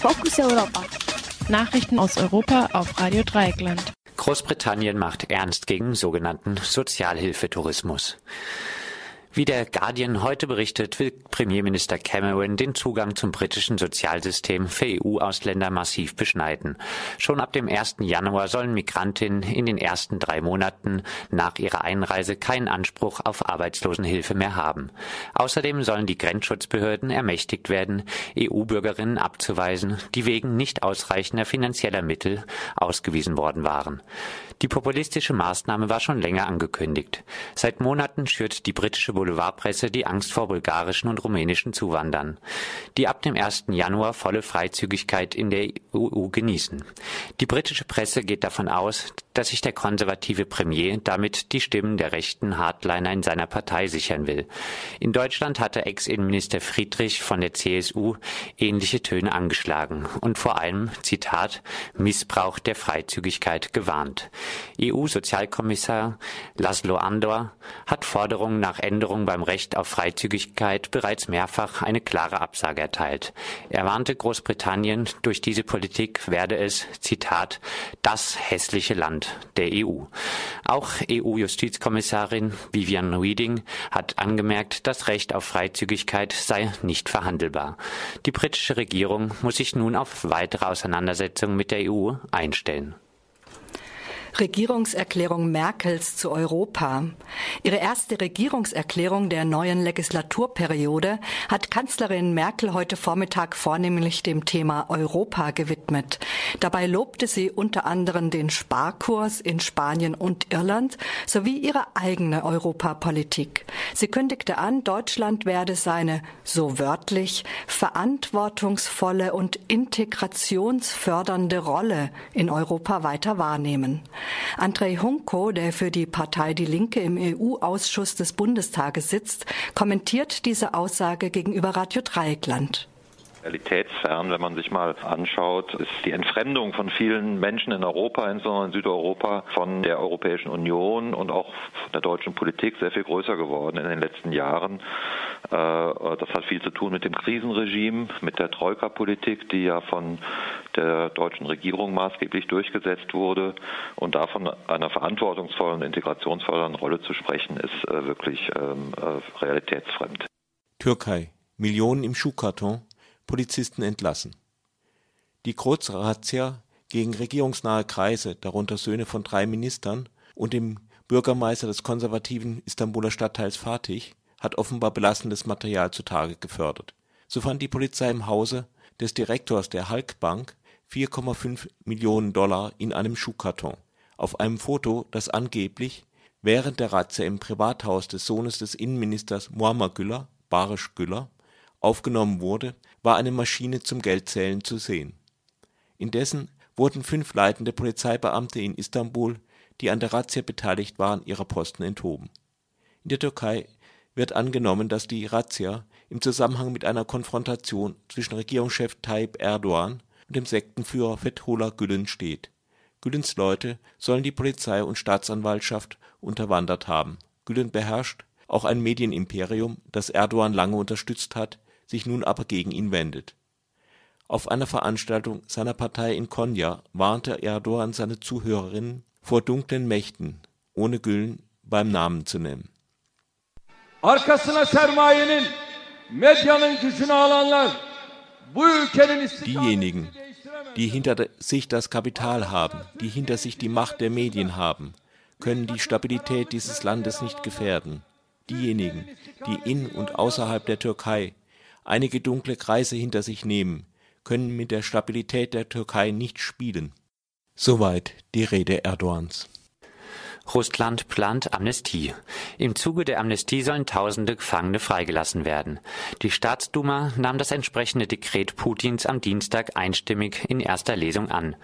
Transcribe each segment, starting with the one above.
Fokus Europa. Nachrichten aus Europa auf Radio Dreieckland. Großbritannien macht ernst gegen sogenannten Sozialhilfetourismus. Wie der Guardian heute berichtet, will Premierminister Cameron den Zugang zum britischen Sozialsystem für EU-Ausländer massiv beschneiden. Schon ab dem 1. Januar sollen Migrantinnen in den ersten drei Monaten nach ihrer Einreise keinen Anspruch auf Arbeitslosenhilfe mehr haben. Außerdem sollen die Grenzschutzbehörden ermächtigt werden, EU-Bürgerinnen abzuweisen, die wegen nicht ausreichender finanzieller Mittel ausgewiesen worden waren. Die populistische Maßnahme war schon länger angekündigt. Seit Monaten schürt die britische Boulevardpresse die Angst vor bulgarischen und rumänischen Zuwandern, die ab dem 1. Januar volle Freizügigkeit in der EU genießen. Die britische Presse geht davon aus, dass sich der konservative Premier damit die Stimmen der rechten Hardliner in seiner Partei sichern will. In Deutschland hatte Ex-Innenminister Friedrich von der CSU ähnliche Töne angeschlagen und vor allem, Zitat, Missbrauch der Freizügigkeit gewarnt. EU-Sozialkommissar Laszlo Andor hat Forderungen nach Änderungen beim Recht auf Freizügigkeit bereits mehrfach eine klare Absage erteilt. Er warnte Großbritannien, durch diese Politik werde es, Zitat, das hässliche Land der EU. Auch EU-Justizkommissarin Vivian Reding hat angemerkt, das Recht auf Freizügigkeit sei nicht verhandelbar. Die britische Regierung muss sich nun auf weitere Auseinandersetzungen mit der EU einstellen. Regierungserklärung Merkels zu Europa. Ihre erste Regierungserklärung der neuen Legislaturperiode hat Kanzlerin Merkel heute Vormittag vornehmlich dem Thema Europa gewidmet. Dabei lobte sie unter anderem den Sparkurs in Spanien und Irland sowie ihre eigene Europapolitik. Sie kündigte an, Deutschland werde seine, so wörtlich, verantwortungsvolle und integrationsfördernde Rolle in Europa weiter wahrnehmen. Andrei Hunko, der für die Partei Die Linke im EU-Ausschuss des Bundestages sitzt, kommentiert diese Aussage gegenüber Radio Dreieckland realitätsfern, wenn man sich mal anschaut, ist die Entfremdung von vielen Menschen in Europa, insbesondere in Südeuropa, von der Europäischen Union und auch von der deutschen Politik sehr viel größer geworden in den letzten Jahren. Äh, das hat viel zu tun mit dem Krisenregime, mit der Troika-Politik, die ja von der deutschen Regierung maßgeblich durchgesetzt wurde. Und davon einer verantwortungsvollen, integrationsvollen Rolle zu sprechen, ist äh, wirklich ähm, äh, realitätsfremd. Türkei. Millionen im Schuhkarton Polizisten entlassen. Die Großrazzia gegen regierungsnahe Kreise, darunter Söhne von drei Ministern und dem Bürgermeister des konservativen Istanbuler Stadtteils Fatih, hat offenbar belastendes Material zutage gefördert. So fand die Polizei im Hause des Direktors der Halkbank 4,5 Millionen Dollar in einem Schuhkarton. Auf einem Foto, das angeblich während der Razzia im Privathaus des Sohnes des Innenministers Muammer Güller (Barisch Güller) aufgenommen wurde, war eine Maschine zum Geldzählen zu sehen. Indessen wurden fünf leitende Polizeibeamte in Istanbul, die an der Razzia beteiligt waren, ihrer Posten enthoben. In der Türkei wird angenommen, dass die Razzia im Zusammenhang mit einer Konfrontation zwischen Regierungschef Tayyip Erdogan und dem Sektenführer Fethullah Gülen steht. Gülens Leute sollen die Polizei und Staatsanwaltschaft unterwandert haben. Gülen beherrscht auch ein Medienimperium, das Erdogan lange unterstützt hat sich nun aber gegen ihn wendet. Auf einer Veranstaltung seiner Partei in Konya warnte Erdogan seine Zuhörerinnen vor dunklen Mächten, ohne Gülen beim Namen zu nennen. Diejenigen, die hinter sich das Kapital haben, die hinter sich die Macht der Medien haben, können die Stabilität dieses Landes nicht gefährden. Diejenigen, die in und außerhalb der Türkei einige dunkle Kreise hinter sich nehmen, können mit der Stabilität der Türkei nicht spielen. Soweit die Rede Erdogans Russland plant Amnestie. Im Zuge der Amnestie sollen tausende Gefangene freigelassen werden. Die Staatsduma nahm das entsprechende Dekret Putins am Dienstag einstimmig in erster Lesung an.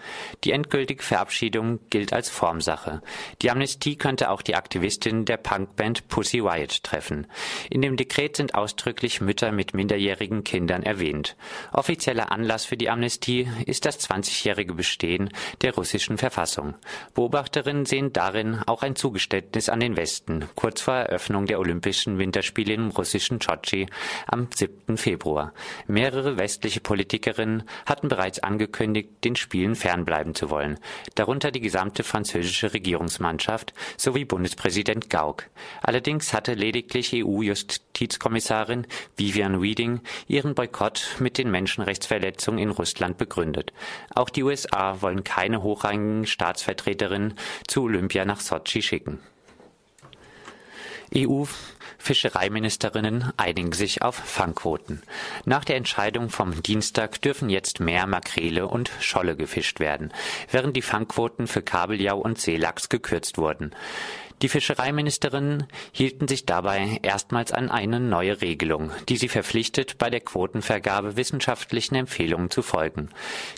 Die endgültige Verabschiedung gilt als Formsache. Die Amnestie könnte auch die Aktivistin der Punkband Pussy Riot treffen. In dem Dekret sind ausdrücklich Mütter mit minderjährigen Kindern erwähnt. Offizieller Anlass für die Amnestie ist das 20-jährige Bestehen der russischen Verfassung. Beobachterinnen sehen darin auch ein Zugeständnis an den Westen, kurz vor Eröffnung der Olympischen Winterspiele im russischen Sotschi am 7. Februar. Mehrere westliche Politikerinnen hatten bereits angekündigt, den Spielen fernbleiben zu wollen, darunter die gesamte französische Regierungsmannschaft sowie Bundespräsident Gauck. Allerdings hatte lediglich EU-Justizkommissarin Vivian Reding ihren Boykott mit den Menschenrechtsverletzungen in Russland begründet. Auch die USA wollen keine hochrangigen Staatsvertreterinnen zu Olympia nach Sotschi schicken. EU-Fischereiministerinnen einigen sich auf Fangquoten. Nach der Entscheidung vom Dienstag dürfen jetzt mehr Makrele und Scholle gefischt werden, während die Fangquoten für Kabeljau und Seelachs gekürzt wurden. Die Fischereiministerinnen hielten sich dabei erstmals an eine neue Regelung, die sie verpflichtet, bei der Quotenvergabe wissenschaftlichen Empfehlungen zu folgen.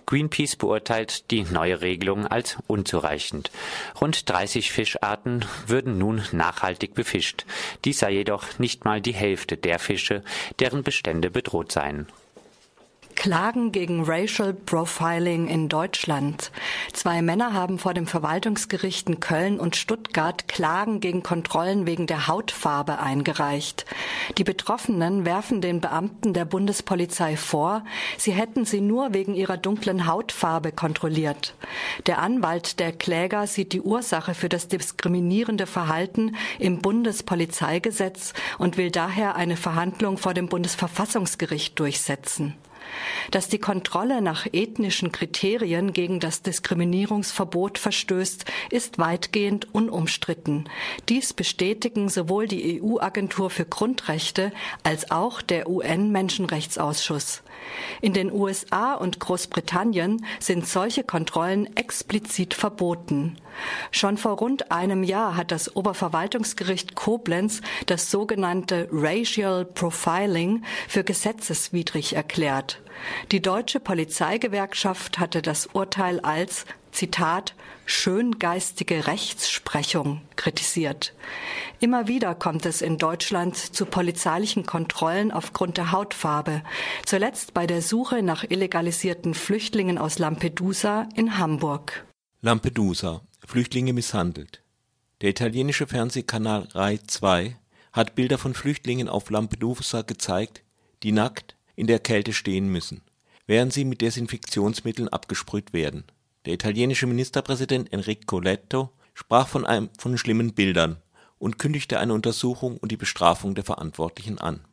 Greenpeace beurteilt die neue Regelung als unzureichend. Rund 30 Fischarten würden nun nachhaltig befischt. Dies sei jedoch nicht mal die Hälfte der Fische, deren Bestände bedroht seien. Klagen gegen Racial Profiling in Deutschland. Zwei Männer haben vor dem Verwaltungsgericht in Köln und Stuttgart Klagen gegen Kontrollen wegen der Hautfarbe eingereicht. Die Betroffenen werfen den Beamten der Bundespolizei vor, sie hätten sie nur wegen ihrer dunklen Hautfarbe kontrolliert. Der Anwalt der Kläger sieht die Ursache für das diskriminierende Verhalten im Bundespolizeigesetz und will daher eine Verhandlung vor dem Bundesverfassungsgericht durchsetzen dass die Kontrolle nach ethnischen Kriterien gegen das Diskriminierungsverbot verstößt, ist weitgehend unumstritten. Dies bestätigen sowohl die EU-Agentur für Grundrechte als auch der UN-Menschenrechtsausschuss. In den USA und Großbritannien sind solche Kontrollen explizit verboten. Schon vor rund einem Jahr hat das Oberverwaltungsgericht Koblenz das sogenannte Racial Profiling für gesetzeswidrig erklärt. Die deutsche Polizeigewerkschaft hatte das Urteil als Zitat schöngeistige Rechtsprechung kritisiert. Immer wieder kommt es in Deutschland zu polizeilichen Kontrollen aufgrund der Hautfarbe, zuletzt bei der Suche nach illegalisierten Flüchtlingen aus Lampedusa in Hamburg. Lampedusa Flüchtlinge misshandelt. Der italienische Fernsehkanal Rai 2 hat Bilder von Flüchtlingen auf Lampedusa gezeigt, die nackt in der Kälte stehen müssen, während sie mit Desinfektionsmitteln abgesprüht werden. Der italienische Ministerpräsident Enrico Letto sprach von, einem, von schlimmen Bildern und kündigte eine Untersuchung und die Bestrafung der Verantwortlichen an